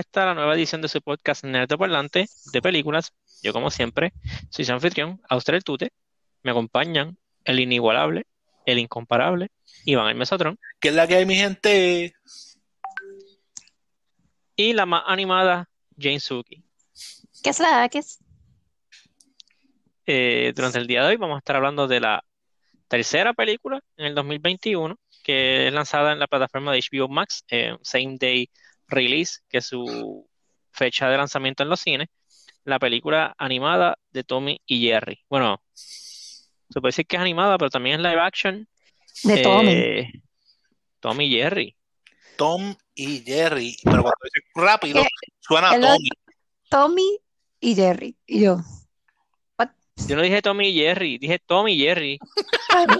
Esta la nueva edición de su podcast Nerd Parlante de películas. Yo, como siempre, soy su anfitrión, Austral Tute. Me acompañan el inigualable, el incomparable, Iván el Mesotrón. ¿Qué es la que hay, mi gente? Y la más animada, Jane Suki. ¿Qué es la que es? Eh, durante el día de hoy vamos a estar hablando de la tercera película en el 2021 que es lanzada en la plataforma de HBO Max, eh, Same Day Release, que es su fecha de lanzamiento en los cines, la película animada de Tommy y Jerry. Bueno, se puede decir que es animada, pero también es live action. De Tommy. Eh, Tommy y Jerry. Tom y Jerry. Pero cuando dice rápido, Eh, suena a Tommy. Tommy y Jerry. Y yo. Yo no dije Tommy y Jerry, dije Tommy y Jerry.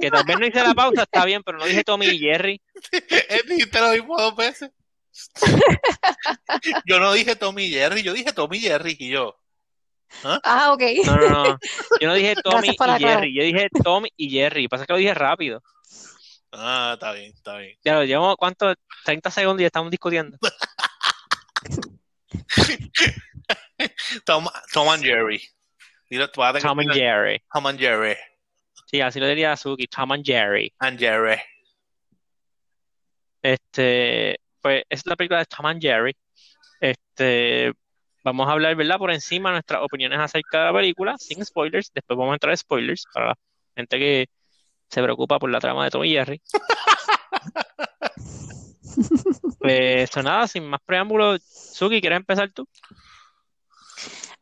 Que tal vez no hice la pausa, está bien, pero no dije Tommy y Jerry. Él dijiste lo mismo dos veces. yo no dije Tommy y Jerry, yo dije Tommy y Jerry y yo. Ah, ok. No, no, no. Yo no dije Tommy y aclarar. Jerry, yo dije Tommy y Jerry. Pasa que lo dije rápido. Ah, está bien, está bien. Ya lo llevamos, ¿cuánto? 30 segundos y ya estamos discutiendo. Tom, Tom and Jerry. Tom and Jerry. Tom and Jerry. Sí, así lo diría Suki, Tom and Jerry. And Jerry. Este, pues es la película de Tom and Jerry. Este, vamos a hablar, ¿verdad? Por encima nuestras opiniones acerca de la película, sin spoilers. Después vamos a entrar a spoilers para la gente que se preocupa por la trama de Tom y Jerry. Pues nada, sin más preámbulos, Suki, ¿quieres empezar tú?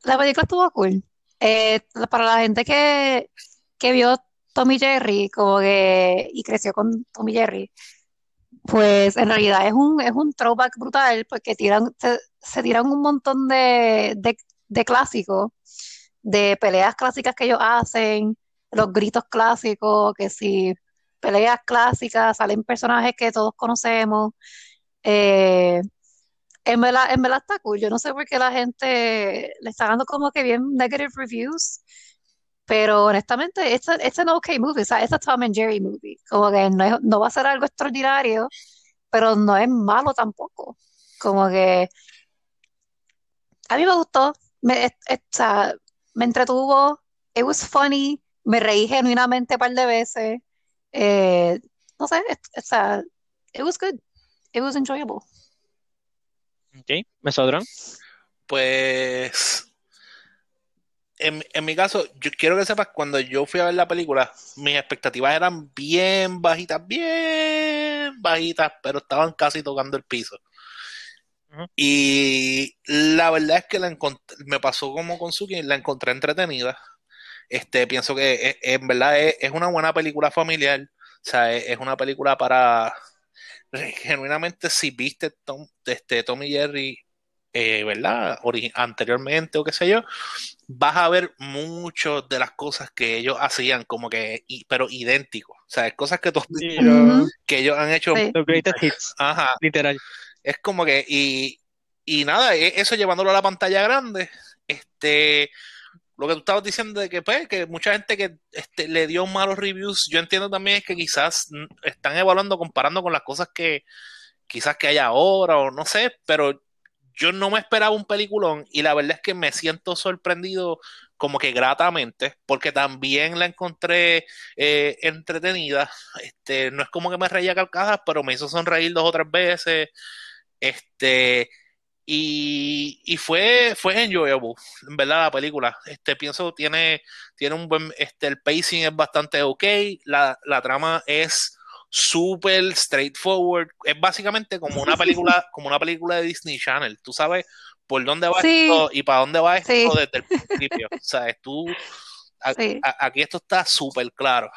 La película estuvo cool. Eh, para la gente que, que vio Tommy Jerry como que, y creció con Tommy Jerry, pues en realidad es un, es un throwback brutal porque tiran, se, se tiran un montón de, de, clásicos, de peleas clásicas que ellos hacen, los gritos clásicos, que si peleas clásicas, salen personajes que todos conocemos. Eh, en verdad, en verdad está cool. Yo no sé por qué la gente le está dando como que bien negative reviews, pero honestamente, it's, a- it's an okay movie. O sea, it's a Tom and Jerry movie. Como que no, es- no va a ser algo extraordinario, pero no es malo tampoco. Como que a mí me gustó, me, es- es- o sea, me entretuvo, it was funny, me reí genuinamente un par de veces. Eh, no sé, es- o sea, it was good, it was enjoyable. Ok, Mesodrón. Pues. En, en mi caso, yo quiero que sepas, cuando yo fui a ver la película, mis expectativas eran bien bajitas, bien bajitas, pero estaban casi tocando el piso. Y la verdad es que la me pasó como con Suki, la encontré entretenida. Este, pienso que es- en verdad es, es una buena película familiar. O sea, es, es una película para genuinamente si viste Tom, este, Tom y Jerry, eh, ¿verdad? Ori- anteriormente o qué sé yo, vas a ver muchas de las cosas que ellos hacían como que, i- pero idénticos. O sea, cosas que, tú- Sí, que ellos han hecho. Sí. Los greatest hits, Ajá, literal. es como que, y, y nada, e- eso llevándolo a la pantalla grande, este, lo que tú estabas diciendo de que, pues, que mucha gente que este, le dio malos reviews, yo entiendo también es que quizás están evaluando, comparando con las cosas que quizás que hay ahora o no sé, pero yo no me esperaba un peliculón y la verdad es que me siento sorprendido como que gratamente, porque también la encontré eh, entretenida. Este, no es como que me reía a carcajas, pero me hizo sonreír dos o tres veces. Este, y, y fue, fue enjoyable, en verdad, la película. Este, pienso tiene, tiene un buen, este, el pacing es bastante ok, la, la trama es súper straightforward. Es básicamente como una película, como una película de Disney Channel. Tú sabes por dónde va Sí. esto y para dónde va esto Sí. desde el principio. O sea, tú a- Sí. a- aquí esto está súper claro.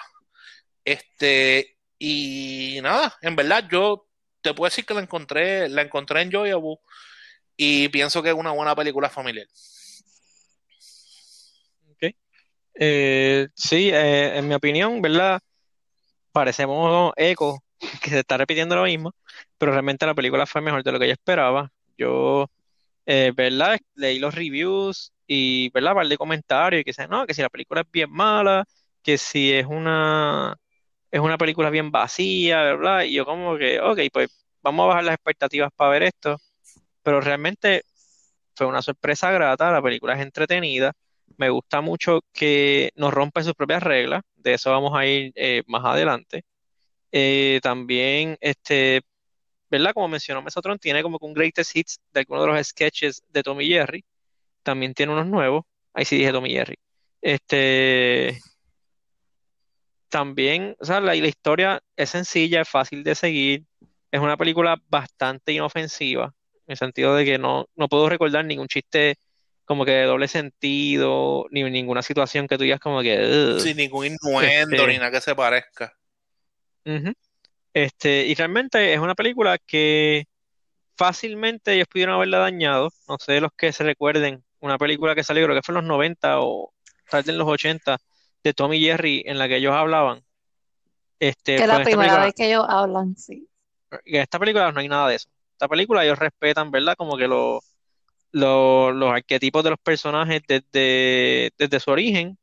Este, y nada, en verdad yo te puedo decir que la encontré, la encontré enjoyable y pienso que es una buena película familiar. Eh, sí, eh, en mi opinión, ¿verdad? Parecemos eco, que se está repitiendo lo mismo, pero realmente la película fue mejor de lo que yo esperaba. Yo, eh, ¿verdad? Leí los reviews y, ¿verdad? Par comentarios y que dicen, no, que si la película es bien mala, que si es una, es una película bien vacía, ¿verdad? Y yo como que, ok, pues vamos a bajar las expectativas para ver esto. pero realmente fue una sorpresa grata, la película es entretenida, me gusta mucho que nos rompe sus propias reglas, de eso vamos a ir eh, más adelante. Eh, también, este, ¿verdad? Como mencionó Mesotron, tiene como que un greatest hits de algunos de los sketches de Tommy Jerry, también tiene unos nuevos, ahí sí dije Tommy Jerry. Este, también, o sea, la, la historia es sencilla, es fácil de seguir, es una película bastante inofensiva, en el sentido de que no, no puedo recordar ningún chiste como que de doble sentido, ni ninguna situación que tú digas como que... Sin ningún innuendo Este- ni nada que se parezca. Ujú. Este, y realmente es una película que fácilmente ellos pudieron haberla dañado. No sé los que se recuerden, una película que salió, creo que fue en los 90 o tal vez en los 80, de Tom y Jerry, en la que ellos hablaban. Este, Que es pues la esta primera película, vez que ellos hablan, sí. en esta película no hay nada de eso. Esta película ellos respetan, ¿verdad? Como que lo- lo- los arquetipos de los personajes desde, desde su origen,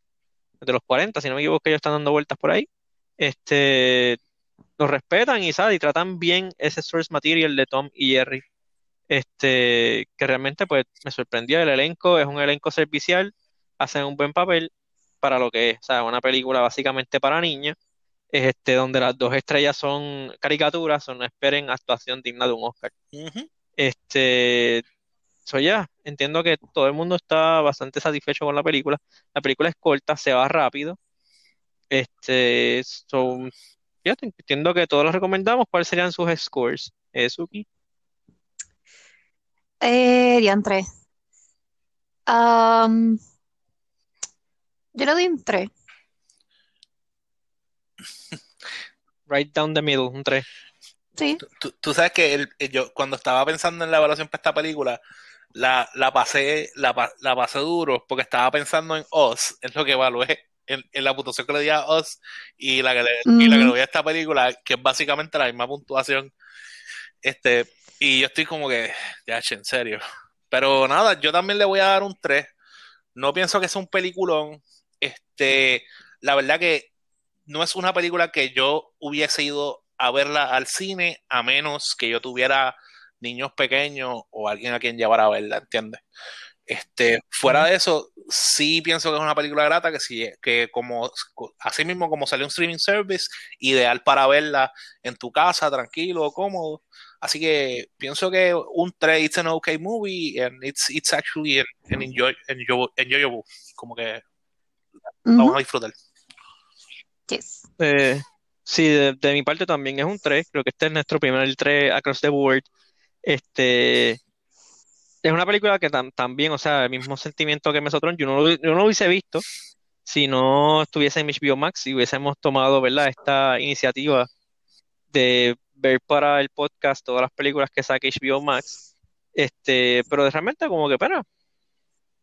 desde los 40, si no me equivoco, que ellos están dando vueltas por ahí. Este, los respetan y, ¿sabes? y tratan bien ese source material de Tom y Jerry. Este, que realmente pues me sorprendió. El elenco es un elenco servicial, hacen un buen papel para lo que es, o sea, una película básicamente para niños, este, donde las dos estrellas son caricaturas, o no esperen actuación digna de un Oscar. Este, so ya, entiendo que todo el mundo está bastante satisfecho con la película. La película es corta, se va rápido. Este, so, ya entiendo que todos los recomendamos. ¿Cuáles serían sus scores? Eh, Suki. Eh, diantre. Am, yo le doy un 3. Right down the middle, un 3. Sí. Tú, tú sabes que el- yo cuando estaba pensando en la evaluación para esta película, la, la pasé, la, la pasé duro porque estaba pensando en Us, es lo que evalué, en, en la puntuación que le di a Us y la que le, y la que le doy a esta película, que es básicamente la misma puntuación. Este, y yo estoy como que, ya, en serio. Pero nada, yo también le voy a dar un 3. No pienso que sea un peliculón. Este, la verdad que no es una película que yo hubiese ido a verla al cine a menos que yo tuviera niños pequeños o alguien a quien llevar a verla, ¿entiendes? Este, fuera de eso, sí pienso que es una película grata que sí, que como así mismo como salió un streaming service, ideal para verla en tu casa, tranquilo, cómodo. Así que pienso que un 3 it's an okay movie and it's it's actually an, an enjoy, enjoy- enjoyable, como que la vamos a disfrutar. Yes. Eh, sí, de, de mi parte también es un 3. Creo que este es nuestro primer 3 across the board. Este, es una película que tam- también, o sea, el mismo sentimiento que Mesotron, yo no lo, yo no lo hubiese visto si no estuviese en HBO Max y hubiésemos tomado, ¿verdad?, esta iniciativa de ver para el podcast todas las películas que saque HBO Max. Este, pero realmente como que, pero,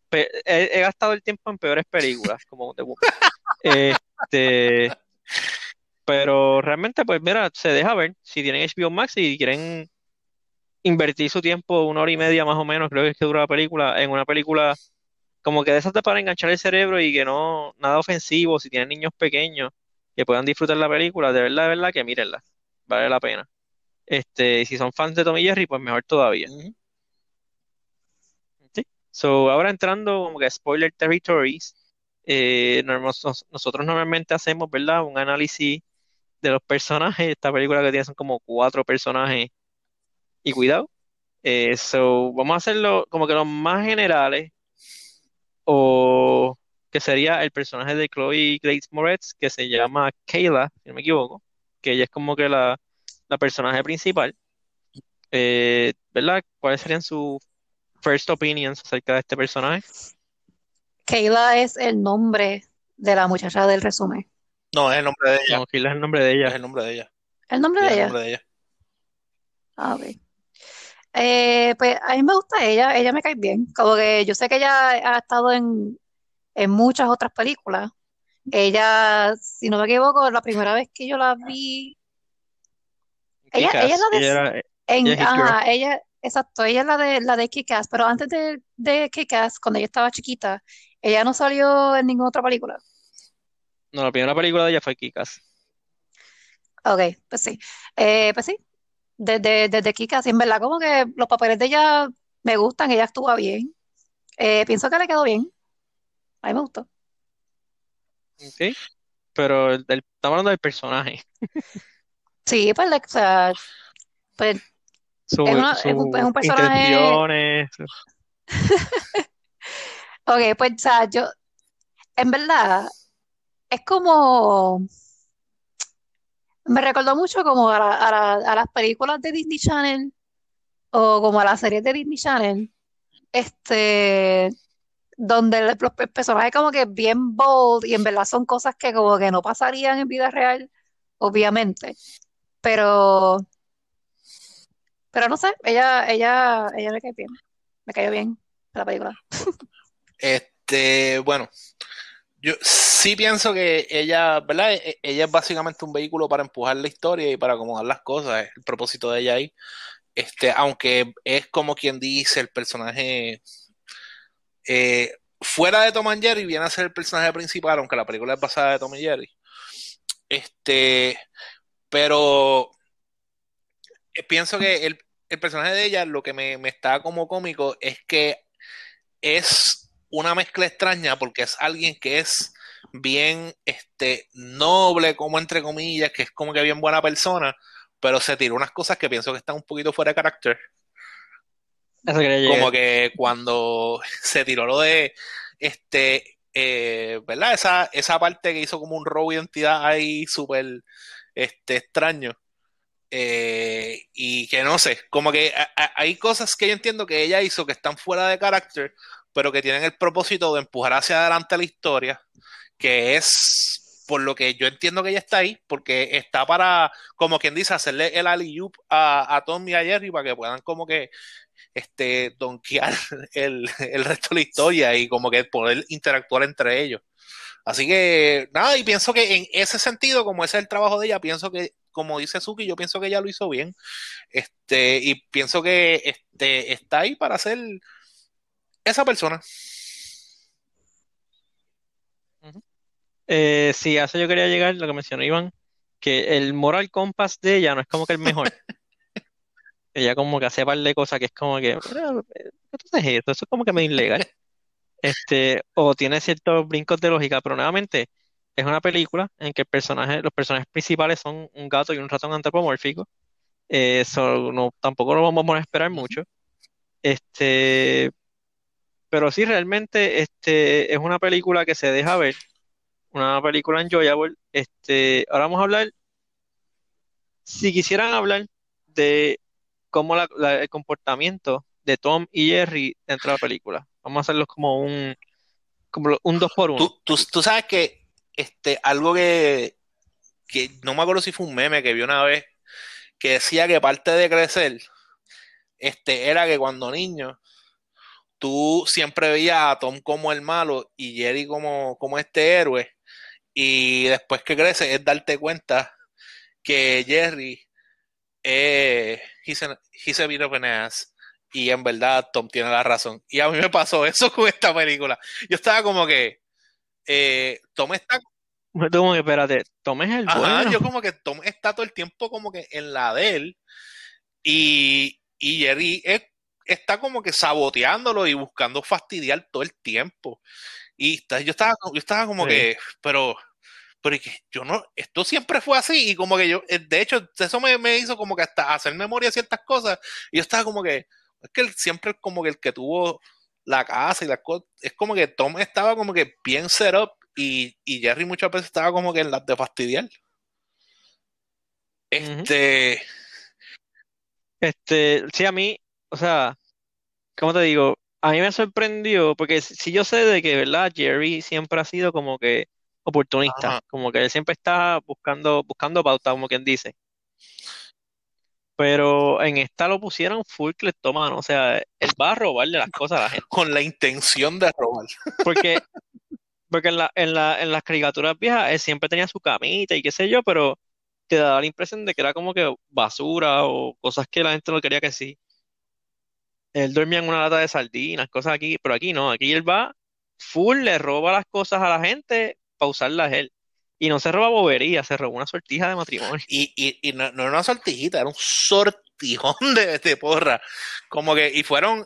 pe- he, he gastado el tiempo en peores películas, como The Woman. Este, pero realmente, pues mira, se deja ver. Si tienen HBO Max y quieren invertir su tiempo, una hora y media más o menos, creo que es que dura la película, en una película como que de esas para enganchar el cerebro y que no, nada ofensivo, si tienen niños pequeños que puedan disfrutar la película, de verdad, de verdad que mírenla, vale la pena. Este, y si son fans de Tom y Jerry, pues mejor todavía. ¿sí? So, ahora entrando como que a spoiler territories, eh, nos- nosotros normalmente hacemos, ¿verdad? Un análisis de los personajes. Esta película que tiene son como cuatro personajes y cuidado. Eh, so, vamos a hacerlo como que los más generales o que sería el personaje de Chloe Grace Moretz que se llama Kayla, si no me equivoco, que ella es como que la, la personaje principal. Eh, ¿verdad? ¿Cuáles serían sus first opinions acerca de este personaje? Kayla es el nombre de la muchacha del resumen. No, es el nombre de ella. No, Kayla es el nombre de Es ella. el nombre de ella. ¿El nombre de es el ella? nombre de ella. Ah, ok. Eh, pues a mí me gusta ella, ella me cae bien. Como que yo sé que ella ha estado en, en muchas otras películas. Ella, si no me equivoco, la primera vez que yo la vi, ella, ella es la de, Ella era- en, ella es Hit Girl. ajá, ella, exacto, ella es la de, la de Kick-Ass, pero antes de, de Kick-Ass, cuando ella estaba chiquita, ella no salió en ninguna otra película. No, la primera película de ella fue Kick-Ass. Ok, pues sí. Eh, pues sí, desde, desde Kick-Ass, y en verdad como que los papeles de ella me gustan, ella actúa bien. Eh, pienso que le quedó bien. A mí me gustó. ¿ok? Pero el- estamos hablando del personaje, Sí, pues, o sea, pues es, una- es un, es un personaje. intenciones. Ok, pues, o sea, yo, en verdad, es como. Me recordó mucho como a, la- a la- a las películas de Disney Channel o como a las series de Disney Channel, este, donde el- los pe- personajes como que bien bold y en verdad son cosas que como que no pasarían en vida real, obviamente, pero, pero no sé, ella, ella, ella me cae bien, me cayó bien la película. Este, bueno, yo sí pienso que ella, ¿verdad? E- e- Ella es básicamente un vehículo para empujar la historia y para acomodar las cosas, el propósito de ella ahí. Este, aunque es como quien dice el personaje eh, fuera de Tom and Jerry viene a ser el personaje principal, aunque la película es basada de Tom y Jerry. Este, pero eh, pienso que el, el personaje de ella, lo que me, me está como cómico es que es una mezcla extraña porque es alguien que es bien este, noble, como entre comillas, que es como que bien buena persona, pero se tiró unas cosas que pienso que están un poquito fuera de carácter. Eso llegar. Como que cuando se tiró lo de este, eh, ¿verdad? Esa, esa parte que hizo como un robo de identidad ahí súper este, extraño. Eh, y que no sé, como que a- a- hay cosas que yo entiendo que ella hizo que están fuera de carácter, pero que tienen el propósito de empujar hacia adelante la historia, que es por lo que yo entiendo que ella está ahí, porque está para, como quien dice, hacerle el alley-oop a, a Tom y para que puedan como que este, donkear el, el resto de la historia y como que poder interactuar entre ellos. Así que, nada, y pienso que en ese sentido, como ese es el trabajo de ella, pienso que, como dice Suki, yo pienso que ella lo hizo bien. Este, y pienso que este, está ahí para ser esa persona. Eh, sí, a eso yo quería llegar, lo que mencionó Iván, que el moral compass de ella no es como que el mejor. Ella como que hace par de cosas que es como que, "Mira, ¿qué tú haces esto? Eso es como que medio ilegal. Este, o tiene ciertos brincos de lógica, pero nuevamente es una película en que el personaje, los personajes principales son un gato y un ratón antropomórfico. Eh, so, no, tampoco lo vamos a esperar mucho. Este, pero sí, realmente este, es una película que se deja ver, una película enjoyable. Este, ahora vamos a hablar, si quisieran hablar de cómo el comportamiento de Tom y Jerry dentro de la película. Vamos a hacerlos como un, como un dos por uno. Tú, tú, tú sabes que este, algo que, que no me acuerdo si fue un meme que vi una vez, que decía que parte de crecer este, era que cuando niño tú siempre veías a Tom como el malo y Jerry como, como este héroe. Y después que creces es darte cuenta que Jerry eh, he's, an- he's a bit of an ass. Y en verdad Tom tiene la razón. Y a mí me pasó eso con esta película. Yo estaba como que eh, Tom está como que, espérate, Tom es el Ajá, bueno. yo como que Tom está todo el tiempo como que en la de él y, y Jerry es- está como que saboteándolo y buscando fastidiar todo el tiempo. Y está- yo estaba, yo estaba como Sí. que, pero, pero yo no, esto siempre fue así y como que yo, eh, de hecho, eso me, me hizo como que hasta hacer memoria de ciertas cosas y yo estaba como que, es que él siempre como que el que tuvo la casa y las cosas, es como que Tom estaba como que bien set up y, y Jerry muchas veces estaba como que en las de fastidiar. Este, Este, sí, a mí, o sea, ¿cómo te digo? A mí me sorprendió, porque si yo sé de que, ¿verdad? Jerry siempre ha sido como que oportunista, Ajá. como que él siempre está buscando, buscando pauta, como quien dice. Pero en esta lo pusieron full cleptómano, o sea, él va a robarle las cosas a la gente. con la intención de robar. Porque, porque en la, en la, en las caricaturas viejas él siempre tenía su camita y qué sé yo, pero te daba la impresión de que era como que basura o cosas que la gente no quería que sí. Él dormía en una lata de sardinas, cosas aquí, pero aquí no, aquí él va full, le roba las cosas a la gente para usarlas él. Y no se roba bobería, se robó una sortija de matrimonio. Y, y, y no, no era una sortijita, era un sortijón de, de porra. Como que, y fueron,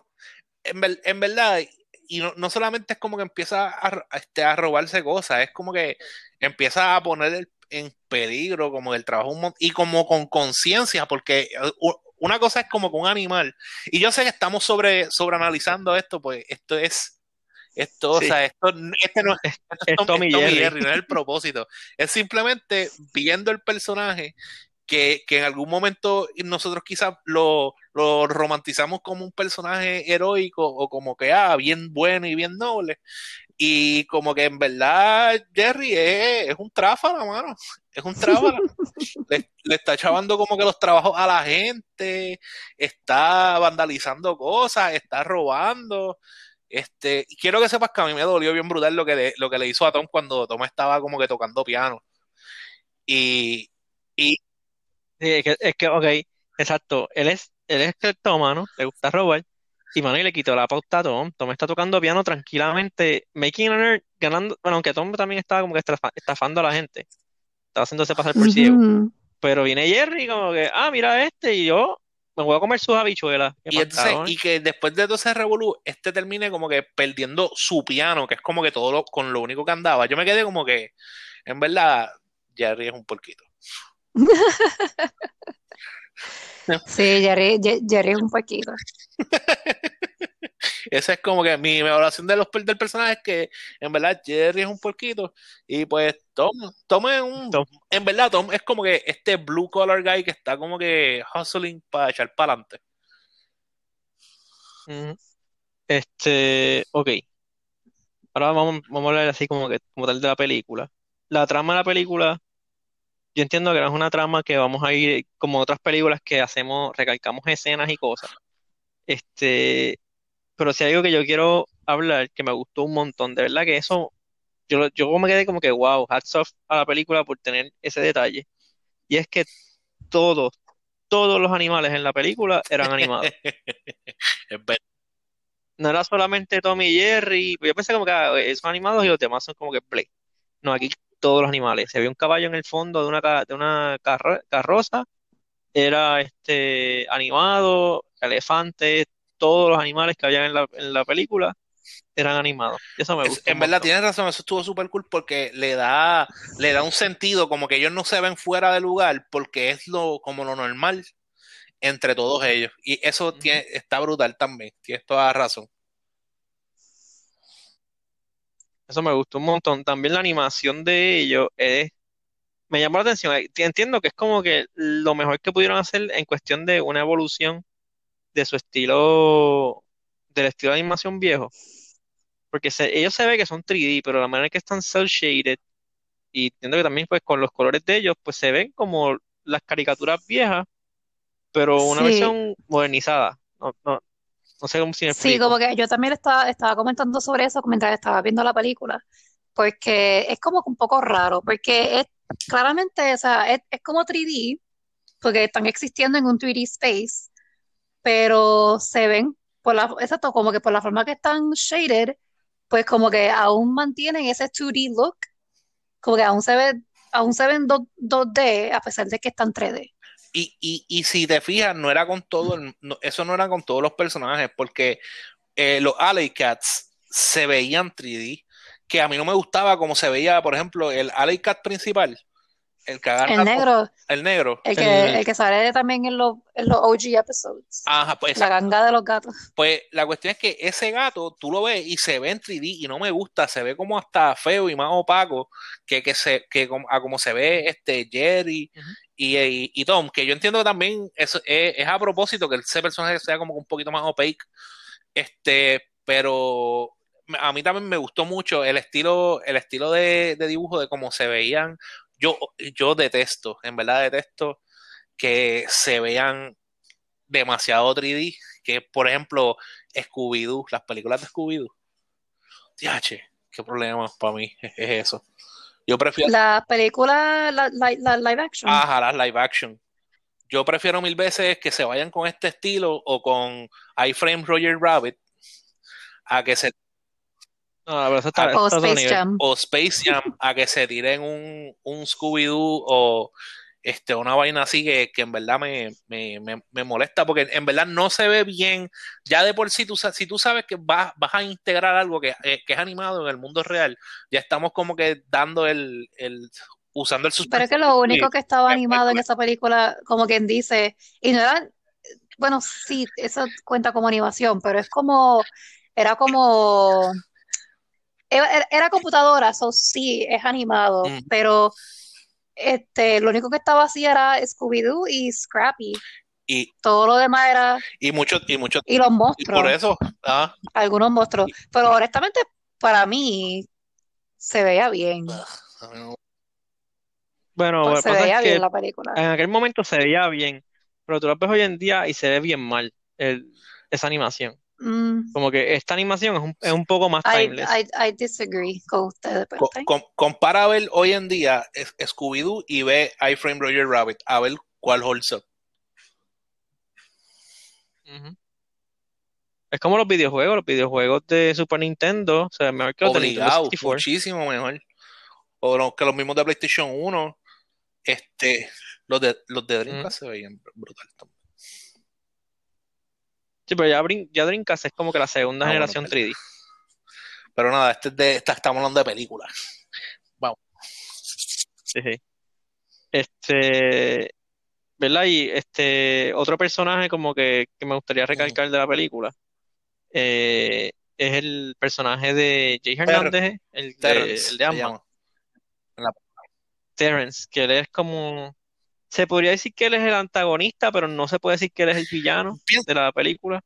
en, ver- en verdad, y no, no solamente es como que empieza a, este, a robarse cosas, es como que empieza a poner el- en peligro como el trabajo y como con conciencia, porque una cosa es como con un animal, y yo sé que estamos sobre, sobreanalizando esto, pues esto es, esto, o sea, esto, este no es, esto Es Tom- Tom y Tom y Jerry. Jerry, no es el propósito, es simplemente viendo el personaje que, que en algún momento nosotros quizás lo, lo romantizamos como un personaje heroico o como que, ah, bien bueno y bien noble. Y como que en verdad Jerry es, es un tráfala, mano. Es un tráfala. le, le está chavando como que los trabajos a la gente, está vandalizando cosas, está robando. Este, quiero que sepas que a mí me dolió bien brutal lo que le, lo que le hizo a Tom cuando Tom estaba como que tocando piano. Y, y es que, es que, ok, exacto. Él es, él es cleptómano, le gusta robar. Y mano, y le quitó la pauta a Tom. Tom está tocando piano tranquilamente, making an earn, ganando. Bueno, aunque Tom también estaba como que estafa- estafando a la gente. Estaba haciéndose pasar por ciego. Pero viene Jerry como que, ah, mira este, y yo me voy a comer sus habichuelas. Y, entonces, y que después de todo ese revolú, este termine como que perdiendo su piano, que es como que todo lo, con lo único que andaba. Yo me quedé como que, en verdad, Jerry es un porquito. Sí, Jerry, Jerry es un poquito. Esa es como que mi evaluación de los, per- del personaje es que, en verdad, Jerry es un porquito. Y pues Tom, Tom es un... Tom. En verdad, Tom es como que este blue collar guy que está como que hustling para echar para adelante. Ujú. Este, ok. Ahora vamos, vamos a hablar así como que, como tal de la película. La trama de la película, yo entiendo que no es una trama que vamos a ir como otras películas que hacemos, recalcamos escenas y cosas. Este, pero si hay algo que yo quiero hablar, que me gustó un montón, de verdad que eso, yo, yo me quedé como que, wow, hats off a la película por tener ese detalle. Y es que todos, todos los animales en la película eran animados. No era solamente Tom y Jerry. Yo pensé como que ah, son animados y los demás son como que play. No, aquí todos los animales. Se ve un caballo en el fondo de una, ca- de una carro- carroza. Era este animado, elefantes, todos los animales que habían en la, en la película eran animados. Y eso me gustó en verdad tienes razón, eso estuvo súper cool porque le da, le da un sentido como que ellos no se ven fuera de lugar porque es lo, como lo normal entre todos ellos. Y eso tiene, está brutal también, tienes toda la razón. Eso me gustó un montón. También la animación de ellos es, me llamó la atención. Entiendo que es como que lo mejor que pudieron hacer en cuestión de una evolución de su estilo, del estilo de animación viejo. Porque se- ellos se ve que son 3D, pero la manera en que están cel shaded, y entiendo que también pues con los colores de ellos, pues se ven como las caricaturas viejas, pero una Sí. versión modernizada. No, no, no sé cómo si me Sí, como que yo también estaba, estaba comentando sobre eso mientras estaba viendo la película, porque es como un poco raro, porque es claramente, o sea, es, es como 3D, porque están existiendo en un 3D space, pero se ven, por la, exacto, como que por la forma que están shaded, pues como que aún mantienen ese 2D look, como que aún se ve, aún se ven 2, 2D a pesar de que están 3D. Y, y, y si te fijas, no era con todo, el- no- eso no era con todos los personajes, porque eh, los Alley Cats se veían 3D, que a mí no me gustaba como se veía, por ejemplo, el Alley Cat principal, el que agarra El negro, el negro. el que, El- el que sale también en los, en los OG episodes. Ajá, pues La ganga de los gatos. Pues la cuestión es que ese gato, tú lo ves y se ve en 3D y no me gusta, se ve como hasta feo y más opaco que, que, se, que como, a como se ve este Jerry. Y, y, Tom, que yo entiendo que también es, es a propósito que ese personaje sea como un poquito más opaque, este, pero a mí también me gustó mucho el estilo, el estilo de, de dibujo de cómo se veían. Yo, yo detesto, en verdad detesto que se vean demasiado 3D, que por ejemplo Scooby-Doo, las películas de Scooby-Doo. Diache, qué problema para mí es eso. Yo prefiero, La película, la, la- la live action. ajá, las live action. Yo prefiero mil veces que se vayan con este estilo o con iFrame Roger Rabbit a que se No, pero eso está, o está a otro Space. Jam. o Space Jam a que se tiren un, un Scooby-Doo o este, una vaina así que, que en verdad me, me, me, me, molesta porque en verdad no se ve bien. Ya de por sí, tú, si tú sabes que vas, vas a integrar algo que, eh, que, es animado en el mundo real, ya estamos como que dando el, el usando el Pero es que lo único que estaba animado en esa película, como quien dice, y no era, bueno, sí, eso cuenta como animación, pero es como, era como, era, era computadora, eso sí, es animado, mm. pero este, lo único que estaba así era Scooby-Doo y Scrappy. Y todo lo demás era. Y muchos, y muchos. Y los monstruos. Y por eso. Ah. Algunos monstruos. Pero honestamente, para mí, se veía bien. Ah, bueno, pues se veía bien la película. En aquel momento se veía bien, pero tú lo ves hoy en día y se ve bien mal el, esa animación. Mm. Como que esta animación es un, es un poco más timeless. I, I, I disagree con ustedes. Com, com, compara a ver hoy en día Scooby-Doo y ve iFrame Roger Rabbit, a ver cuál holds up. Uh -huh. Es como los videojuegos, los videojuegos de Super Nintendo, o sea, mejor que los Obligado, de Nintendo muchísimo mejor. O no, que los mismos de PlayStation 1. Este, los de, los de Dreamcast se veían brutal también. Sí, pero ya, ya Dreamcast es como que la segunda ah, generación bueno, 3D. Pero nada, este es de, esta, estamos hablando de películas. Vamos. Sí, sí. Este, ¿verdad? Y este, otro personaje como que, que me gustaría recalcar de la película eh, es el personaje de Jay Hernández, el, Terrence, el de. Terrence, que él es como se podría decir que él es el antagonista, pero no se puede decir que él es el villano de la película.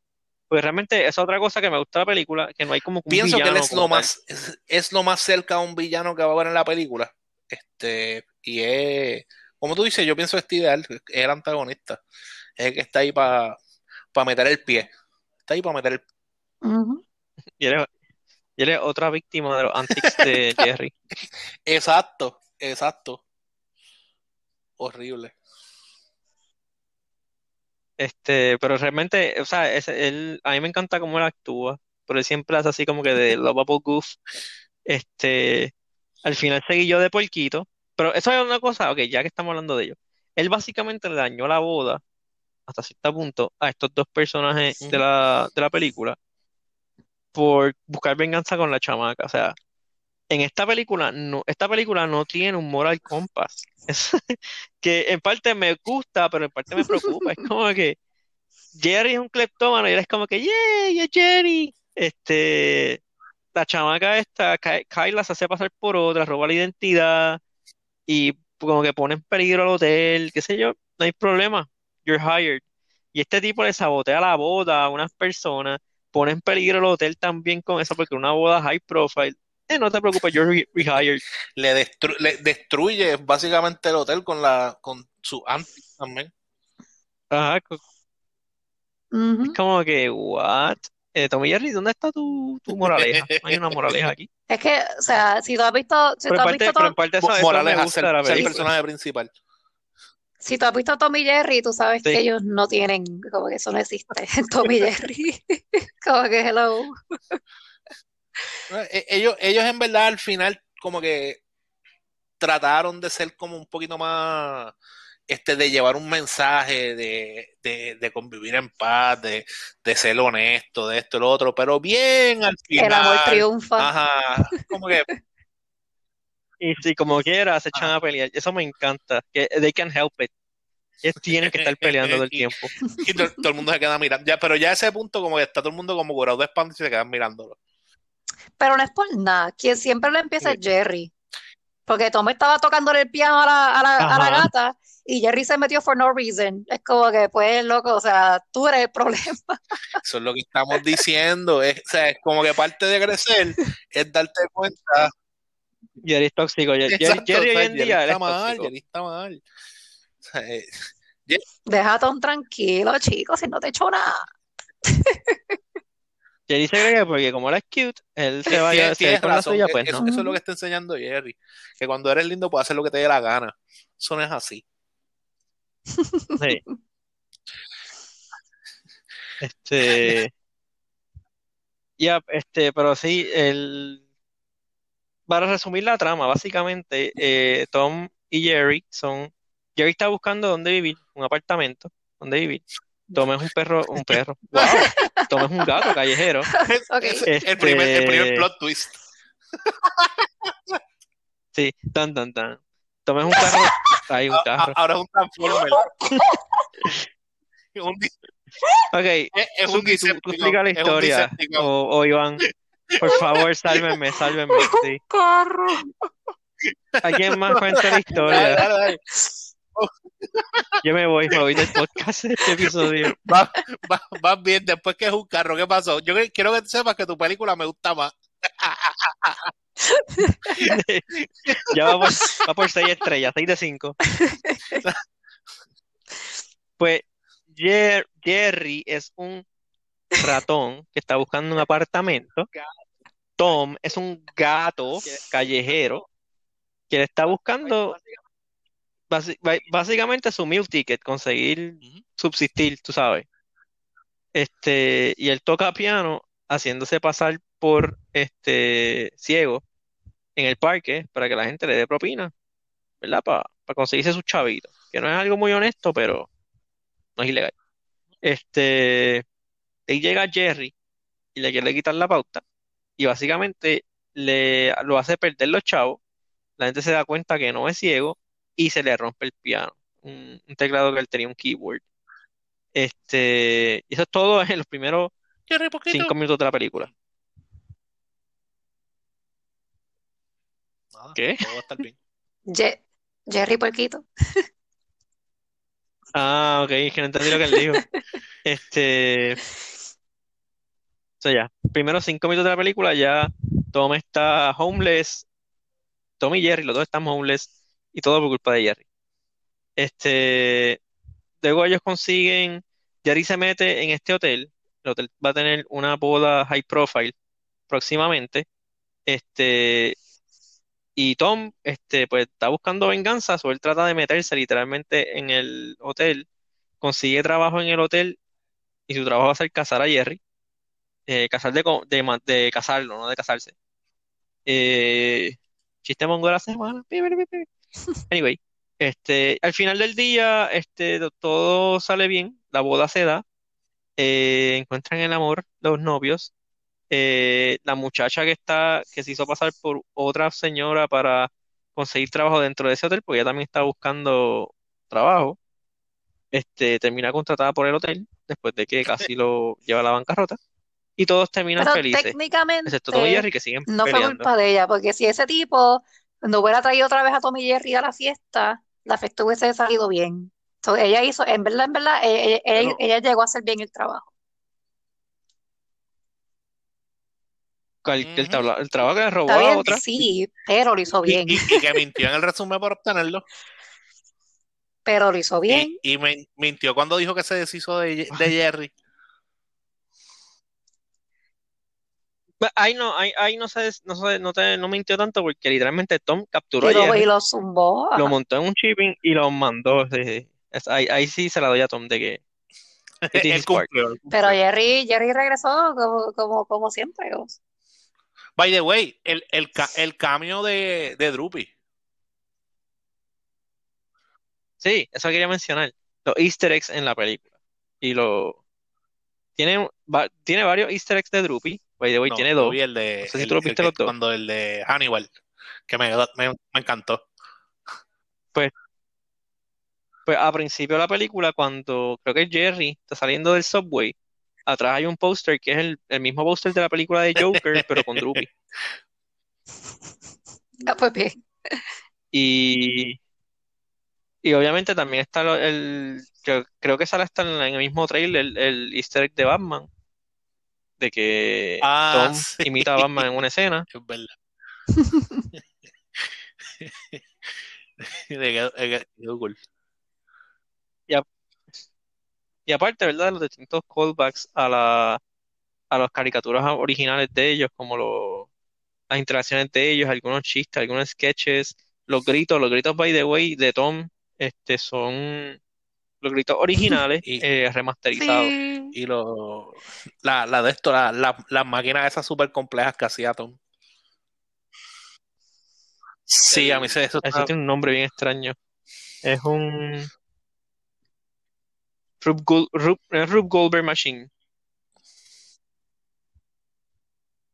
Pues realmente es otra cosa que me gusta de la película, que no hay como un Pienso villano que él es lo más es, es, lo más cerca a un villano que va a haber en la película. Este, y es como tú dices, yo pienso que este ideal, es el antagonista. Es el que está ahí para pa meter el pie. Está ahí para meter el pie. Uh -huh. y, él es, y él es otra víctima de los antics de Jerry. exacto, exacto horrible. Este, pero realmente, o sea, es, él, a mí me encanta cómo él actúa, pero él siempre hace así como que de lovable goof. Este, al final seguí yo de porquito, pero eso es una cosa, ok, ya que estamos hablando de ello. Él básicamente le dañó la boda, hasta cierto punto, a estos dos personajes de la, de la película por buscar venganza con la chamaca. O sea, en esta película no, esta película no tiene un moral compass. Que en parte me gusta, pero en parte me preocupa. Es como que Jerry es un cleptómano y él es como que, ¡yeah! ¡Yeah, Jerry! Este, la chamaca esta, Kyla se hace pasar por otra, roba la identidad y como que pone en peligro al hotel, qué sé yo, no hay problema. You're hired. Y este tipo le sabotea la boda a unas personas, pone en peligro el hotel también con eso, porque una boda high profile eh, no te preocupes, yo re rehired. Le, destru le, destruye básicamente el hotel con la con su anti también. Ajá. Uh -huh. Es como que, what? Eh, Tommy Jerry, ¿dónde está tu, tu moraleja? No hay una moraleja aquí. Es que, o sea, si tú has visto. Si pero, tú has parte, visto pero en parte eso, moraleja, me ser, ser el personaje principal. Si tú has visto Tommy y Jerry, tú sabes sí. que ellos no tienen, como que eso no existe. Tommy Jerry. como que hello. E, ellos, ellos en verdad al final como que trataron de ser como un poquito más este de llevar un mensaje de, de, de convivir en paz, de, de, ser honesto, de esto y lo otro, pero bien al final. El amor triunfa. Ajá, como que y si como quiera se echan a pelear, eso me encanta, que they can help it. Ellos tienen que estar peleando todo el tiempo. y todo, todo, el mundo se queda mirando. Ya, pero ya a ese punto como que está todo el mundo como curado de espanto y se quedan mirándolo. Pero no es por nada. Quien siempre lo empieza sí. es Jerry. Porque Tom estaba tocándole el piano a la, a, la, a la, gata y Jerry se metió for no reason. Es como que, pues, loco, o sea, tú eres el problema. Eso es lo que estamos diciendo. Es, o sea, es como que parte de crecer es darte cuenta. Jerry es tóxico. Jerry, Exacto, Jerry, Jerry hoy en día está mal, Jerry está mal. O sea, eh, Deja a Tom tranquilo, chicos, si no te echo nada. Jerry se cree que porque como él es cute, él se vaya a hacer con la suya, pues eso, no. eso, es lo que está enseñando Jerry. Que cuando eres lindo puedes hacer lo que te dé la gana. Eso no es así. Sí. Este. Ya, este, pero sí, el. Para resumir la trama, básicamente, eh, Tom y Jerry son Jerry está buscando dónde vivir, un apartamento, dónde vivir. Tom es un perro, un perro. Wow. Tom es un gato callejero. Ok. Es el, primer, el primer Este- plot twist. Sí, tan, tan, tan. Tom es un carro. Hay un A- a- carro. ahora es un Transformer. Un Ok, es, es un tú, tú explica la un historia. O, o Iván, por favor, sálvenme, sálvenme. Sí. Carro. ¿Alguien más cuenta la Dale, historia? dale, dale. Yo me voy, me voy del podcast de este episodio. Va- va- Vas bien, después que es un carro, ¿qué pasó? Yo quiero que sepas que tu película me gusta más. Ya va por, va por 6 estrellas, 6 de 5. Pues Jer- Jerry es un ratón que está buscando un apartamento. Tom es un gato callejero que le está buscando basi- básicamente su meal ticket, conseguir subsistir, tú sabes. Este, y él toca piano haciéndose pasar por este ciego en el parque para que la gente le dé propina, ¿verdad? Para conseguirse sus chavitos, que no es algo muy honesto, pero no es ilegal. Este, ahí llega Jerry y le quiere quitar la pauta y básicamente le lo hace perder los chavos. La gente se da cuenta que no es ciego y se le rompe el piano, un, un teclado que él tenía un keyboard. Este, y eso es todo en los primeros cinco minutos de la película. Nada, ¿Qué? todo va a estar bien. Je- Jerry Puerquito. Ah, ok, es que no entendí lo que él dijo. Este, o sea, ya, primeros cinco minutos de la película ya Tom está homeless, Tom y Jerry, los dos están homeless y todo por culpa de Jerry. Este, luego ellos consiguen, Jerry se mete en este hotel, el hotel va a tener una boda high profile próximamente, este, y Tom, este, pues está buscando venganza, so él trata de meterse literalmente en el hotel, consigue trabajo en el hotel y su trabajo va a ser casar a Jerry, eh, casar de, de, de casarlo, no de casarse. Eh, chiste mongo de la semana. Anyway, este, al final del día, este, to- todo sale bien, la boda se da, eh, encuentran el amor los novios. Eh, la muchacha que está, que se hizo pasar por otra señora para conseguir trabajo dentro de ese hotel, porque ella también está buscando trabajo, este, termina contratada por el hotel después de que casi lo lleva a la bancarrota. Y todos terminan Pero felices, técnicamente excepto Jerry que siguen no fue peleando. culpa de ella, porque si ese tipo no hubiera traído otra vez a Tommy Jerry a la fiesta, la fiesta hubiese salido bien. Entonces, ella hizo, en verdad, en verdad, ella, ella- Pero- ella llegó a hacer bien el trabajo. El, el Ujú. tabla- el trabajo que le robó Está a bien, otra. sí, pero lo hizo Y, bien. y- y que mintió en el resumen para obtenerlo. Pero lo hizo bien. Y, y men- mintió cuando dijo que se deshizo de, de Jerry. Pues, Ahí no, ahí, ahí no se, no se- no te, no mintió tanto porque literalmente Tom capturó a Y lo, Jerry, y lo zumbó. lo ajá. montó en un shipping y lo mandó. sí, sí. Es- ahí, ahí sí se la doy a Tom de que part. cumplió. Pero. Jerry, Jerry regresó como, como, como siempre. By the way, el, el, ca- el cambio de, de Droopy. Sí, eso quería mencionar. Los Easter eggs en la película. Y lo tiene, va- tiene varios Easter eggs de Droopy. By the way, No, tiene dos. vi el de, No sé si el- tú lo el viste los dos. cuando el de Hannibal, que me, me, me encantó. Pues a principio de la película, cuando creo que Jerry está saliendo del subway, atrás hay un póster que es el, el mismo póster de la película de Joker, pero con Droopy. Ah, pues bien. Y, y obviamente también está lo- el, yo creo que sale hasta en, en el mismo trailer el, el Easter egg de Batman, de que Ah, Tom sí. imita a Batman en una escena. Es verdad. Quedó cool. Y aparte, ¿verdad? Los distintos callbacks a la, a las caricaturas originales de ellos, como las interacciones de ellos, algunos chistes, algunos sketches, los gritos, los gritos by the way de Tom, este son los gritos originales Y- eh, remasterizados. Sí. Y lo, la, la de esto, la, la- las máquinas esas súper complejas que hacía Tom. Sí, a mí se eso Eso está- tiene un nombre bien extraño. Es un Rube, Gold- Rube- es Rube Goldberg Machine.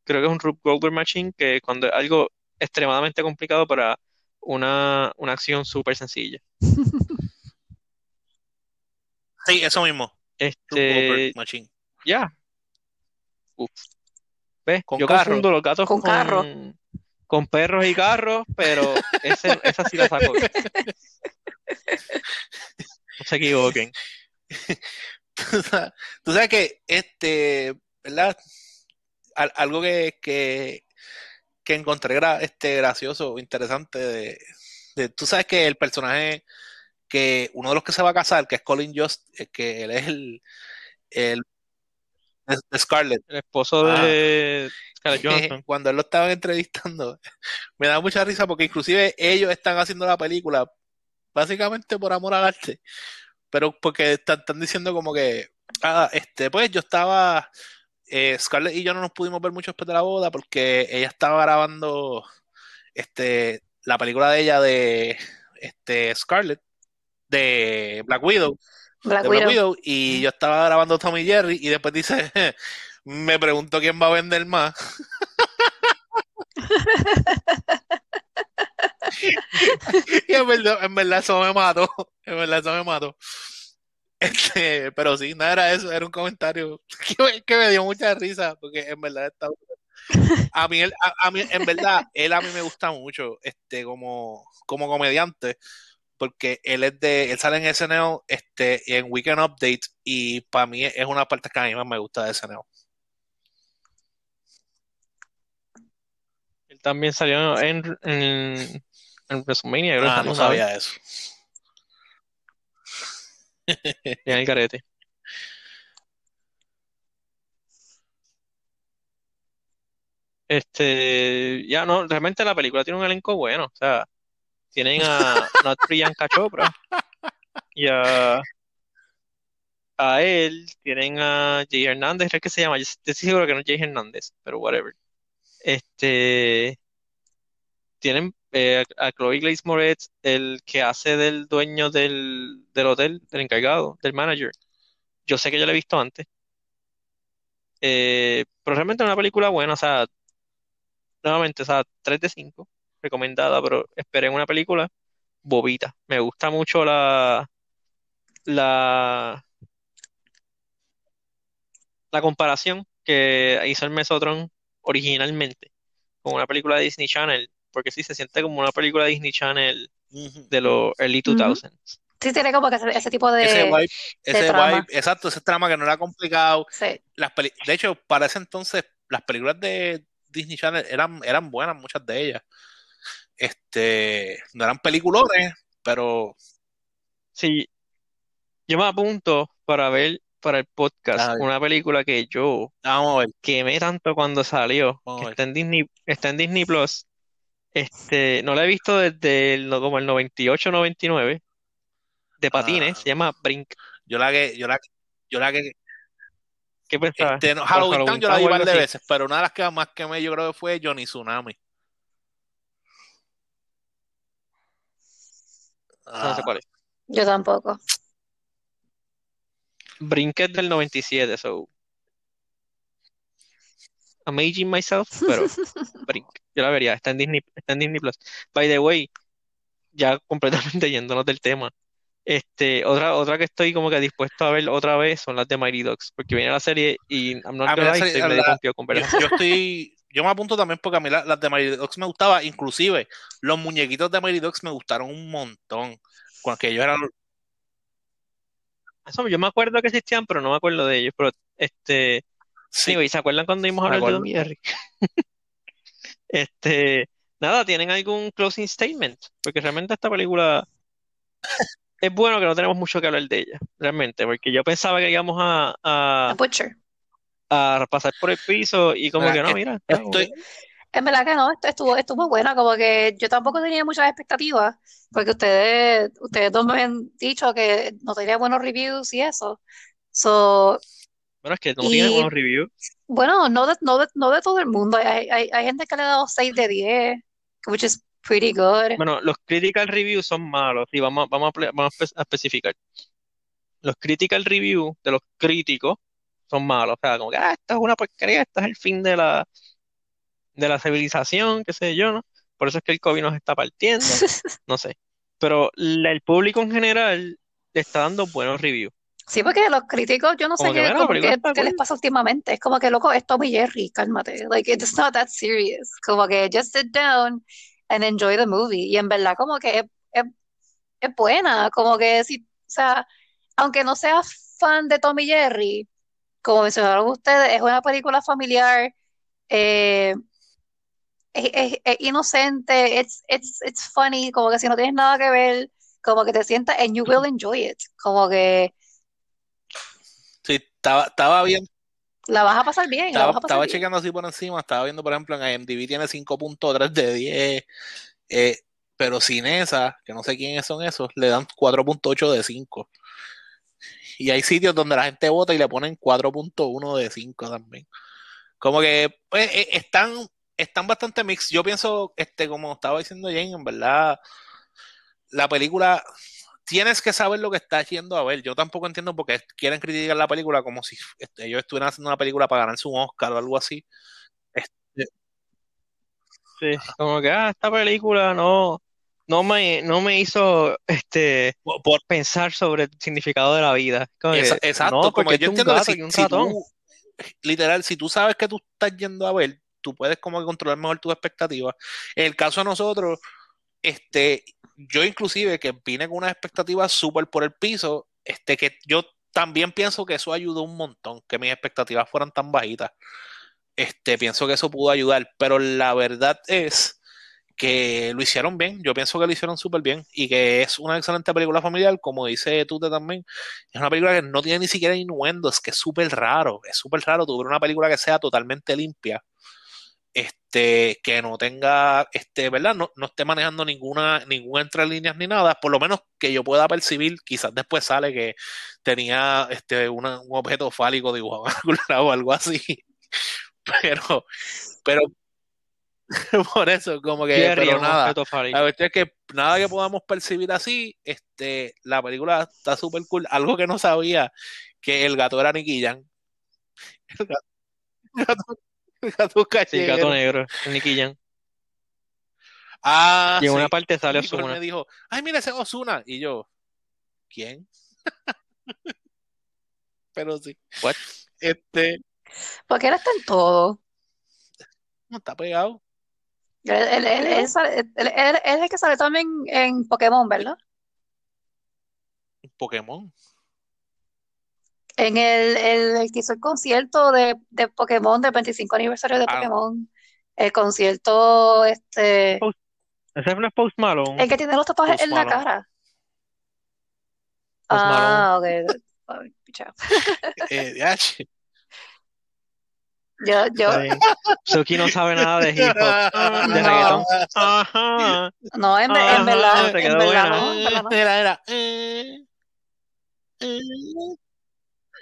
Creo que es un Rube Goldberg Machine que cuando es algo extremadamente complicado para una, una acción súper sencilla. Sí, eso mismo. Este, Machine. ya. Uf. ¿Ves? Con Yo carro. confundo los gatos Con carro. con, con perros y carros, pero ese, esa sí la saco. No se equivoquen. Tú sabes- tú sabes que, este, ¿verdad? Al- algo que, que, que encontré gra- este, gracioso, interesante, de, de- tú sabes que el personaje, que uno de los que se va a casar, que es Colin Jost, eh, que él es el, el de Scarlett, El esposo Ah. de Scarlett Johansson. cuando él lo estaban entrevistando, me da mucha risa porque inclusive ellos están haciendo la película básicamente por amor al arte, pero porque están, están diciendo como que, ah, este, pues yo estaba, eh, Scarlett y yo no nos pudimos ver mucho después de la boda porque ella estaba grabando, este, la película de ella de, este, Scarlett, de Black Widow, Black de Black Widow. Widow, y yo estaba grabando Tommy Jerry y después dice, me pregunto quién va a vender más. y en verdad, en verdad eso me mató, en verdad eso me mató. Este, pero sí, nada era eso, era un comentario que me, que me dio mucha risa, porque en verdad está a mí, él- a, a mí, en verdad, él a mí me gusta mucho, este, como, como comediante, porque él es de, él sale en SNL, este, en Weekend Update, y para mí es una parte que a mí más me gusta de SNL. Él también salió en, en, en WrestleMania, creo que Ah, no sabía eso. En el carete. Este, ya no, realmente la película tiene un elenco bueno, o sea, tienen a, no a Priyanka Chopra y a, a él, tienen a Jay Hernández, creo que se llama, yo estoy seguro que no es Jay Hernández, pero whatever. Este, tienen eh, a Chloe Grace Moretz, el que hace del dueño del, del hotel, del encargado, del manager. Yo sé que yo la he visto antes. Eh, pero realmente es una película buena, o sea, nuevamente, o sea, 3 de 5, recomendada, pero esperen una película bobita. Me gusta mucho la, la, la comparación que hizo el Mesotron originalmente con una película de Disney Channel, porque sí se siente como una película de Disney Channel de los early 2000s. Sí, tiene como que ese, ese tipo Ese de... ese trama. vibe, exacto, ese trama que no era complicado. Sí. Las peli- de hecho, para ese entonces, las películas de Disney Channel eran, eran buenas, muchas de ellas. Este, no eran peliculones, pero Sí, yo me apunto para ver para el podcast una película que yo vamos a ver. quemé tanto cuando salió, que está en Disney, está en Disney Plus. Este, no la he visto desde el, como el 98, 99, de patines, Ah. se llama Brink. Yo la que, yo la, yo la que, ¿Qué pensabas? este, no, ¿Por Halloween Town yo la vi un par de así? veces, pero una de las que más quemé yo creo que fue Johnny Tsunami. No sé Ah, cuál es. Yo tampoco. Brink es del 97, so. Amazing myself, pero Brink. Yo la vería, está en Disney, está en Disney Plus. By the way, ya completamente yéndonos del tema. Este, otra, otra que estoy como que dispuesto a ver otra vez son las de Mighty Ducks, porque viene la serie y I'm not A mí gonna lie, serie- estoy medio la- confiado con yo, verla. yo estoy, yo me apunto también porque a mí la- las de Mighty Ducks me gustaba, inclusive los muñequitos de Mighty Ducks me gustaron un montón. Cuando que ellos eran Eso, yo me acuerdo que existían, pero no me acuerdo de ellos. Pero este, sí, anyway, ¿se acuerdan cuando íbamos a hablar de y Jerry? Este, nada, ¿tienen algún closing statement? Porque realmente esta película es bueno que no tenemos mucho que hablar de ella, realmente, porque yo pensaba que íbamos a, The a, Butcher. A pasar por el piso y como Mira, que no, es- mira, estoy, En verdad que no, esto estuvo, estuvo buena, como que yo tampoco tenía muchas expectativas, porque ustedes, ustedes dos me habían dicho que no tenía buenos reviews y eso. So, bueno, es que no y- tiene buenos reviews. bueno, no de, no de, no de todo el mundo. Hay, hay, hay gente que le ha dado 6 de 10, which is pretty good. Bueno, los critical reviews son malos, y vamos, vamos, a, vamos a especificar. Los critical reviews de los críticos son malos, o sea, como que, ah, esto es una porquería, esto es el fin de la, de la civilización, qué sé yo, ¿no? Por eso es que el COVID nos está partiendo, no sé. Pero la- el público en general le está dando buenos reviews. Sí, porque los críticos, yo no sé Como que, qué, bueno, como que- qué les pasa últimamente. Es como que, loco, es Tom y Jerry, cálmate. Like, it's not that serious. Como que just sit down and enjoy the movie. Y en verdad, como que es, es, es buena. Como que, si, o sea, aunque no seas fan de Tom y Jerry, como mencionaron ustedes, es una película familiar, eh, es, es- es inocente, it's, it's, it's funny, como que si no tienes nada que ver, como que te sientas and you will enjoy it. Como que Sí, estaba, estaba bien, la vas a pasar bien, la estaba, vas a pasar estaba bien. chequeando así por encima, estaba viendo, por ejemplo, en IMDb tiene 5.3 de 10, eh, pero sin esa, que no sé quiénes son esos, le dan 4.8 de 5. Y hay sitios donde la gente vota y le ponen 4.1 de 5 también. Como que pues, eh, están, están bastante mix. Yo pienso, este, como estaba diciendo Jane, en verdad, la película tienes que saber lo que estás yendo a ver. Yo tampoco entiendo por qué quieren criticar la película como si este, ellos estuvieran haciendo una película para ganarse un Oscar o algo así. Este, Sí, como que, ah, esta película no, no me, no me hizo este, por- por- pensar sobre el significado de la vida. Como que, exacto, no, como yo entiendo que si, tú, literal, si tú sabes que tú estás yendo a ver, tú puedes como que controlar mejor tus expectativas. En el caso de nosotros, este, yo inclusive que vine con unas expectativas súper por el piso, este, que yo también pienso que eso ayudó un montón, que mis expectativas fueran tan bajitas. Este, pienso que eso pudo ayudar, pero la verdad es que lo hicieron bien, yo pienso que lo hicieron súper bien y que es una excelente película familiar, como dice Tute también, es una película que no tiene ni siquiera innuendos, que es súper raro, es súper raro. Tu ver una película que sea totalmente limpia, este, que no tenga, este, ¿verdad? No, no esté manejando ninguna, ningún entre líneas ni nada, por lo menos que yo pueda percibir, quizás después sale que tenía este, un objeto fálico dibujado o algo así, pero, pero por eso, como que, pero nada. La cuestión es que nada que podamos percibir así, este, la película está súper cool. Algo que no sabía, que el gato era Nicky. El gato, el gato, el gato Sí, el gato callejero. negro, el Nicky. Ah, Y en sí. una parte sale Y Nicole Ozuna. me dijo, ay, mira ese Ozuna. Y yo, ¿quién? Pero sí. What? Este, Porque él está en todo. no está pegado. Él, él- él- él sale- él- él- él es el que sale también en Pokémon, ¿verdad? Pokémon. En el, el, el que hizo el concierto de, de Pokémon, del 25 aniversario de Ah. Pokémon. El concierto, este, Post- Ese no es Post Malone. el que tiene los tatuajes Post en la cara. Post Malone. Ah, ok. Eh, diache. Yo, yo, Sí. Suki no sabe nada de hip hop, de No. reggaetón. Ajá. no, en, ve- en Ajá, verdad, te en quedó verdad buena. no, en verdad no. Era, era. eh, eh,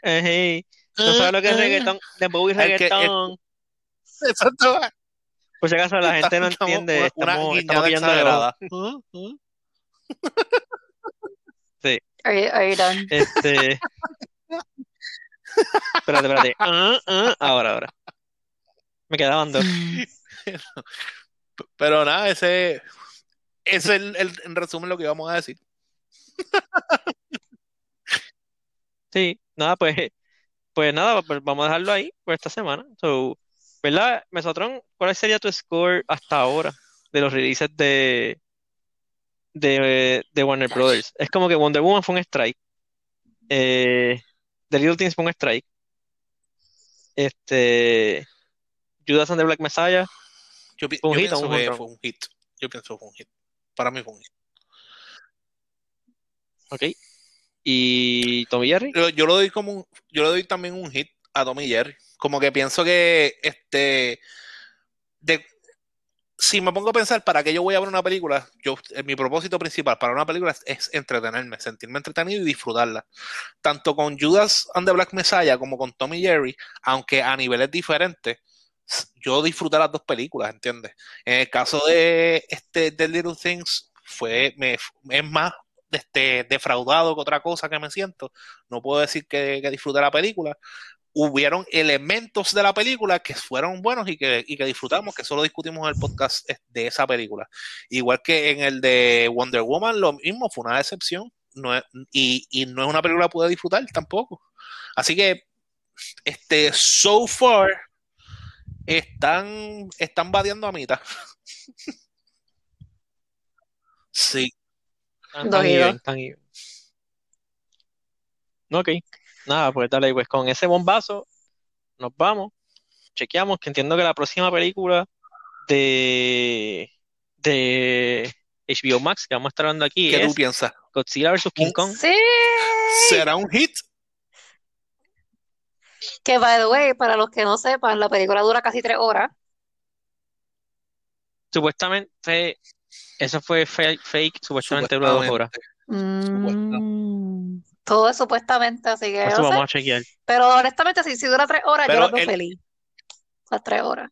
Eh, hey, No sabe lo que es eh, reggaetón, dembow y reggaetón. Exacto. Por si acaso la gente no entiende, estamos, estamos pillando de exagerada. ojo. Are you, are you done? Este. Espérate, espérate. Ah, ah, ahora, ahora. Me quedaban dos. Pero nada, ese, ese es el, el- en resumen lo que íbamos a decir. Sí, nada, pues, pues nada, pues vamos a dejarlo ahí por esta semana. So, ¿verdad? Mesotron, ¿cuál sería tu score hasta ahora de los releases de, de, de Warner Brothers? Es como que Wonder Woman fue un strike. Eh, The Little Things fue un strike. Este, Judas and the Black Messiah, Yo, pi- ¿Fue un yo hit o pienso que fue un hit. Yo pienso que fue un hit. Para mí fue un hit. ¿ok? Y Tommy Jerry, Yo, yo lo doy como un- yo le doy también un hit a Tommy Jerry. Como que pienso que este de si me pongo a pensar para qué yo voy a ver una película, yo eh, mi propósito principal para una película es, es entretenerme, sentirme entretenido y disfrutarla. Tanto con Judas and the Black Messiah como con Tommy Jerry, aunque a niveles diferentes, yo disfruté las dos películas, ¿entiendes? En el caso de este de Little Things, fue, me, es más este, defraudado que otra cosa que me siento. No puedo decir que, disfruté la película. Hubieron elementos de la película que fueron buenos y que, y que disfrutamos, que solo discutimos en el podcast de esa película. Igual que en el de Wonder Woman, lo mismo, fue una decepción. Y, y no es una película que pude disfrutar tampoco. Así que, este, so far, están, están bateando a mitad. sí. Están, even, están even. Ok, nada, pues dale, pues con ese bombazo nos vamos, chequeamos, que entiendo que la próxima película de, de HBO Max que vamos a estar hablando aquí ¿Qué tú es piensas? Godzilla vs. King Kong. Sí, ¿Será un hit? Que by the way, para los que no sepan, la película dura casi tres horas. Supuestamente, eso fue fake, fake, supuestamente dura dos horas. Mm, todo es supuestamente, así que Eso no vamos sé. a chequear. Pero honestamente, si, si dura tres horas, yo las veo el- feliz. Las tres horas.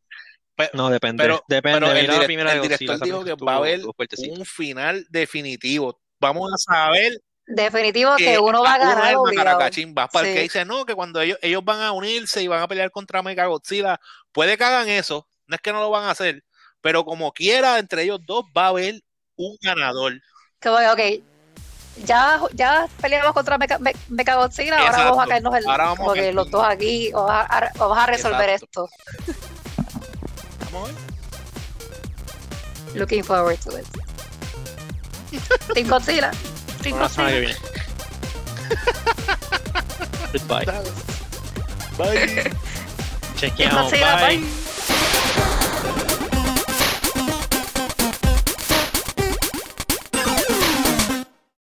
Pe- No, depende, Pero, depende. pero el, direct- primera el director dijo que va a haber un final definitivo. Vamos a saber Definitivo que que uno va a ganar caracachín va para el que dice no, que cuando ellos, ellos van a unirse y van a pelear contra Mega Godzilla, puede que hagan eso, no es que no lo van a hacer, pero como quiera, entre ellos dos va a haber un ganador. Que, ok, ya, ya peleamos contra Mecha, Me- Mechagodzilla, ahora vamos a caernos el, Ahora vamos como a que caer- los dos aquí, vamos a, a- vamos a resolver Exacto. esto. Vamos a ver. Looking forward to it. Team Godzilla. Trigo la semana que viene. Goodbye. Bye. Chequeamos. Bye. bye.